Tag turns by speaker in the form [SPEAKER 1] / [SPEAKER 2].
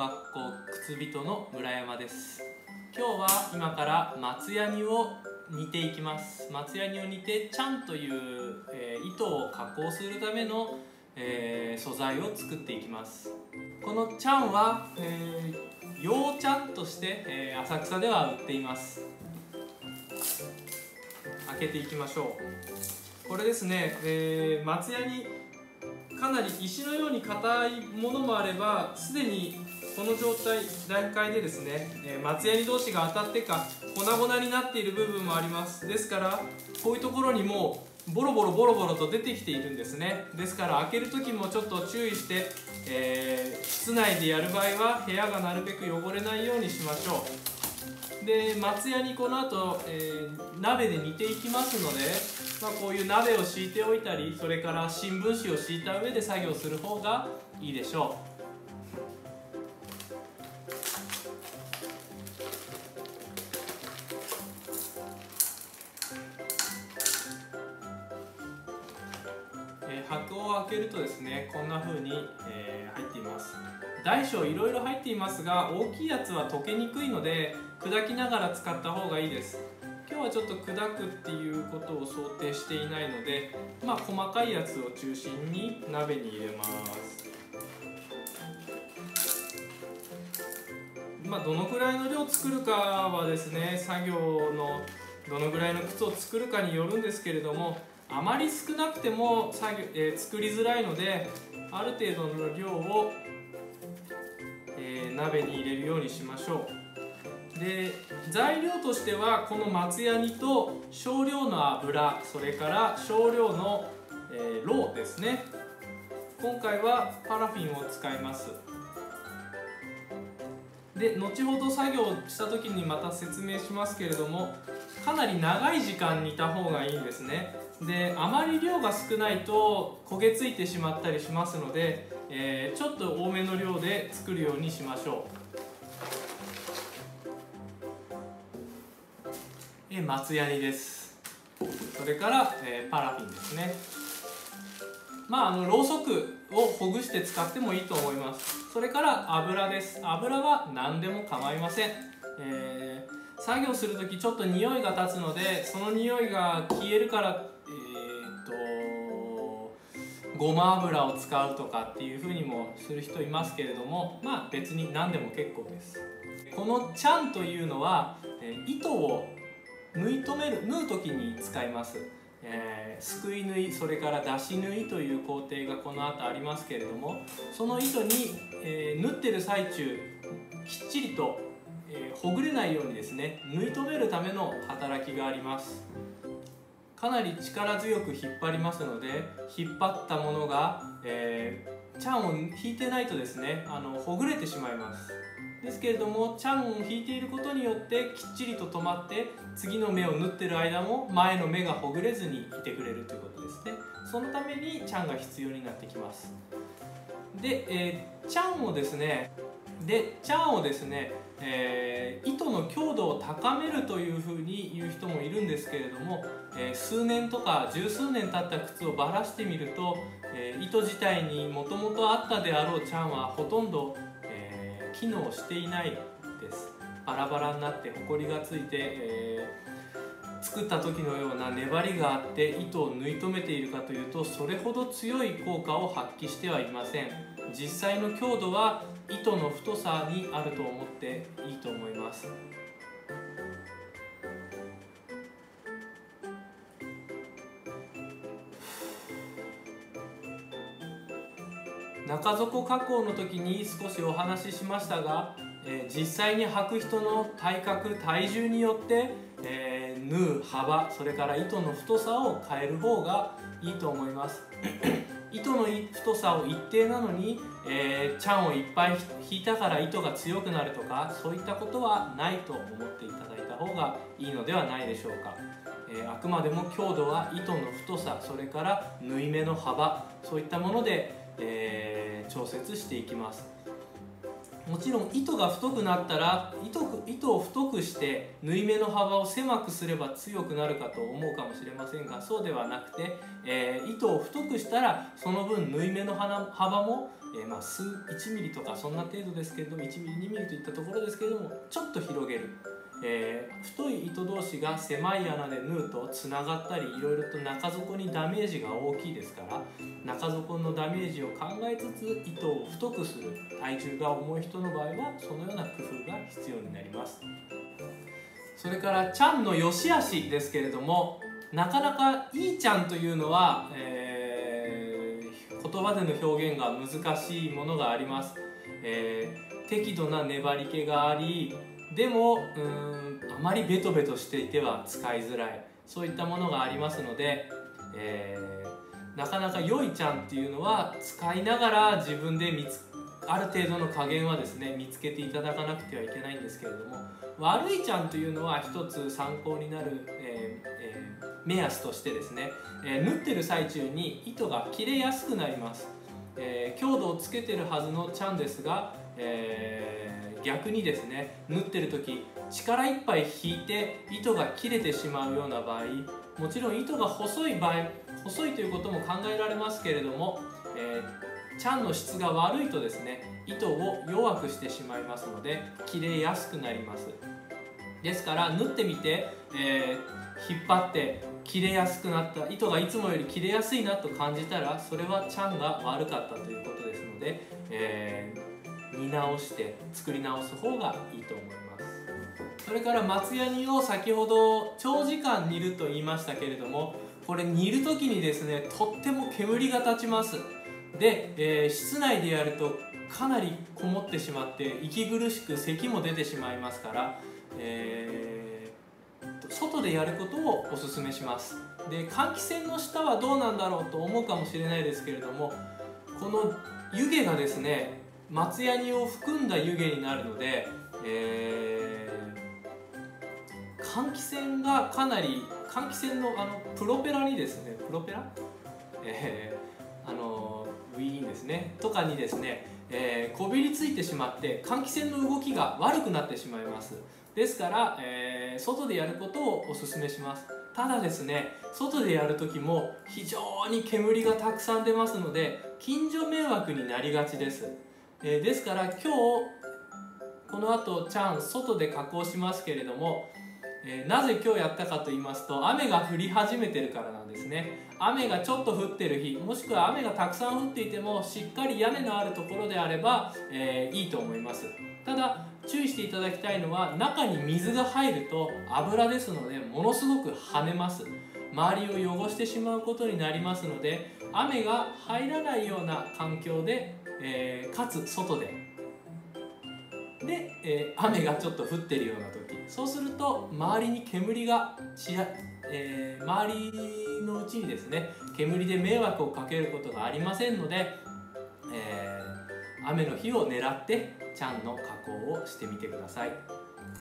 [SPEAKER 1] 学校靴人の村山です。今日は今から松ヤニを煮ていきます。松ヤニを煮てチャンという、えー、糸を加工するための、えー、素材を作っていきます。このチャンは、えー、洋チャンとして、えー、浅草では売っています。開けていきましょう。これですね、えー、松ヤニかなり石のように硬いものもあればすでにこの状態段階でですね、え、松ヤニ同士が当たってか粉々になっている部分もあります。ですからこういうところにもボロボロボロボロと出てきているんですね。ですから開ける時もちょっと注意して、えー、室内でやる場合は部屋がなるべく汚れないようにしましょう。で松屋にこの後、えー、鍋で煮ていきますので、まあ、こういう鍋を敷いておいたりそれから新聞紙を敷いた上で作業する方がいいでしょう。箱を開けるとですねこんな風に、えー、入っています。大小いろいろ入っていますが大きいやつは溶けにくいので砕きながら使った方がいいです。今日はちょっと砕くっていうことを想定していないのでまあ細かいやつを中心に鍋に入れます。まあどのくらいの量作るかはですね作業のどのぐらいの靴を作るかによるんですけれどもあまり少なくても作業、えー、作りづらいのである程度の量を、えー、鍋に入れるようにしましょう。で材料としてはこの松ヤニと少量の油それから少量の、えー、ローですね。今回はパラフィンを使います。で後ほど作業した時にまた説明しますけれどもかなり長い時間煮た方がいいんですね。であまり量が少ないと焦げついてしまったりしますので、えー、ちょっと多めの量で作るようにしましょう。え松ヤニです。それから、えー、パラフィンですね。まああのろうそくをほぐして使ってもいいと思います。それから油です。油は何でも構いません、えー、作業する時ちょっと匂いが立つのでその匂いが消えるからごま油を使うとかっていうふうにもする人いますけれどもまあ別に何でも結構です。このチャンというのはえ糸を縫い留める縫う時に使います。えー、すくい縫いそれから出し縫いという工程がこの後ありますけれどもその糸に、えー、縫ってる最中きっちりと、えー、ほぐれないようにですね縫い留めるための働きがあります。かなり力強く引っ張りますので引っ張ったものが、えー、チャンを引いてないとですねあのほぐれてしまいます。ですけれどもチャンを引いていることによってきっちりと止まって次の目を縫ってる間も前の目がほぐれずにいてくれるということですね。そのためにチャンが必要になってきます。で、えー、チャンをですねでチャンをですねえー、糸の強度を高めるというふうに言う人もいるんですけれども、えー、数年とか十数年経った靴をばらしてみると、えー、糸自体にもともとあったであろうチャンはほとんど、え機能していないです。バラバラになってホコリがついて、え作った時のような粘りがあって糸を縫い留めているかというとそれほど強い効果を発揮してはいません。実際の強度は糸の太さにあると思っていいと思います。中底加工の時に少しお話ししましたが、えー、実際に履く人の体格体重によって、えー、縫う幅それから糸の太さを変える方がいいと思います。糸の太さを一定なのに、えー、チャンをいっぱい引いたから糸が強くなるとかそういったことはないと思っていただいた方がいいのではないでしょうか、えー、あくまでも強度は糸の太さそれから縫い目の幅そういったもので、えー、調節していきます。もちろん糸が太くなったら糸糸を太くして縫い目の幅を狭くすれば強くなるかと思うかもしれませんがそうではなくて、えー、糸を太くしたらその分縫い目の幅も、えー、まあ、数 1mm とかそんな程度ですけれども 1mm2mm といったところですけれどもちょっと広げる。えー、太い糸同士が狭い穴で縫うとつながったりいろいろと中底にダメージが大きいですから中底のダメージを考えつつ糸を太くする体重が重い人の場合はそのような工夫が必要になります。それからちゃんの良し悪しですけれどもなかなかいいちゃんというのは、えー、言葉での表現が難しいものがあります、えー、適度な粘り気がありでもうんあまりベトベトしていては使いづらい。そういったものがありますので、えー、なかなか良いちゃんっていうのは使いながら自分で見つある程度の加減はですね見つけていただかなくてはいけないんですけれども悪いちゃんというのは一つ参考になる、えーえー、目安としてですね、え、縫ってる最中に糸が切れやすくなります、え強度をつけてるはずのちゃんですが、えー逆にですね縫ってる時力いっぱい引いて糸が切れてしまうような場合もちろん糸が細い場合細いということも考えられますけれども、えー、チャンの質が悪いとですね糸を弱くしてしまいますので切れやすくなります。ですから縫ってみて、えー、引っ張って切れやすくなった糸がいつもより切れやすいなと感じたらそれはチャンが悪かったということですので、えー見直して作り直す方がいいと思います。それから松ヤニを先ほど長時間煮ると言いましたけれどもこれ煮る時にですねとっても煙が立ちます。で、えー、室内でやるとかなりこもってしまって息苦しく咳も出てしまいますから、えー、外でやることをおすめします。で換気扇の下はどうなんだろうと思うかもしれないですけれどもこの湯気がですね松ヤニを含んだ湯気になるので、えー、換気扇がかなり換気扇のあのプロペラにですねプロペラ、えー、あのウィーンですね。とかにですね、えー、こびりついてしまって換気扇の動きが悪くなってしまいます。ですから、えー、外でやることをおすめします。ただですね外でやる時も非常に煙がたくさん出ますので近所迷惑になりがちです。えー、ですから今日この後チャン外で加工しますけれども、えー、なぜ今日やったかと言いますと雨が降り始めてるからなんですね。雨がちょっと降ってる日もしくは雨がたくさん降っていてもしっかり屋根のあるところであれば、え、いいと思います。ただ注意していただきたいのは中に水が入ると油ですのでものすごく跳ねます。周りを汚してしまうことになりますので雨が入らないような環境でえー、かつ外で。で、えー、雨がちょっと降ってるような時。そうすると周りに煙がちら、えー、周りのうちにですね煙で迷惑をかけることがありませんので、雨の日を狙ってちゃんの加工をしてみてください。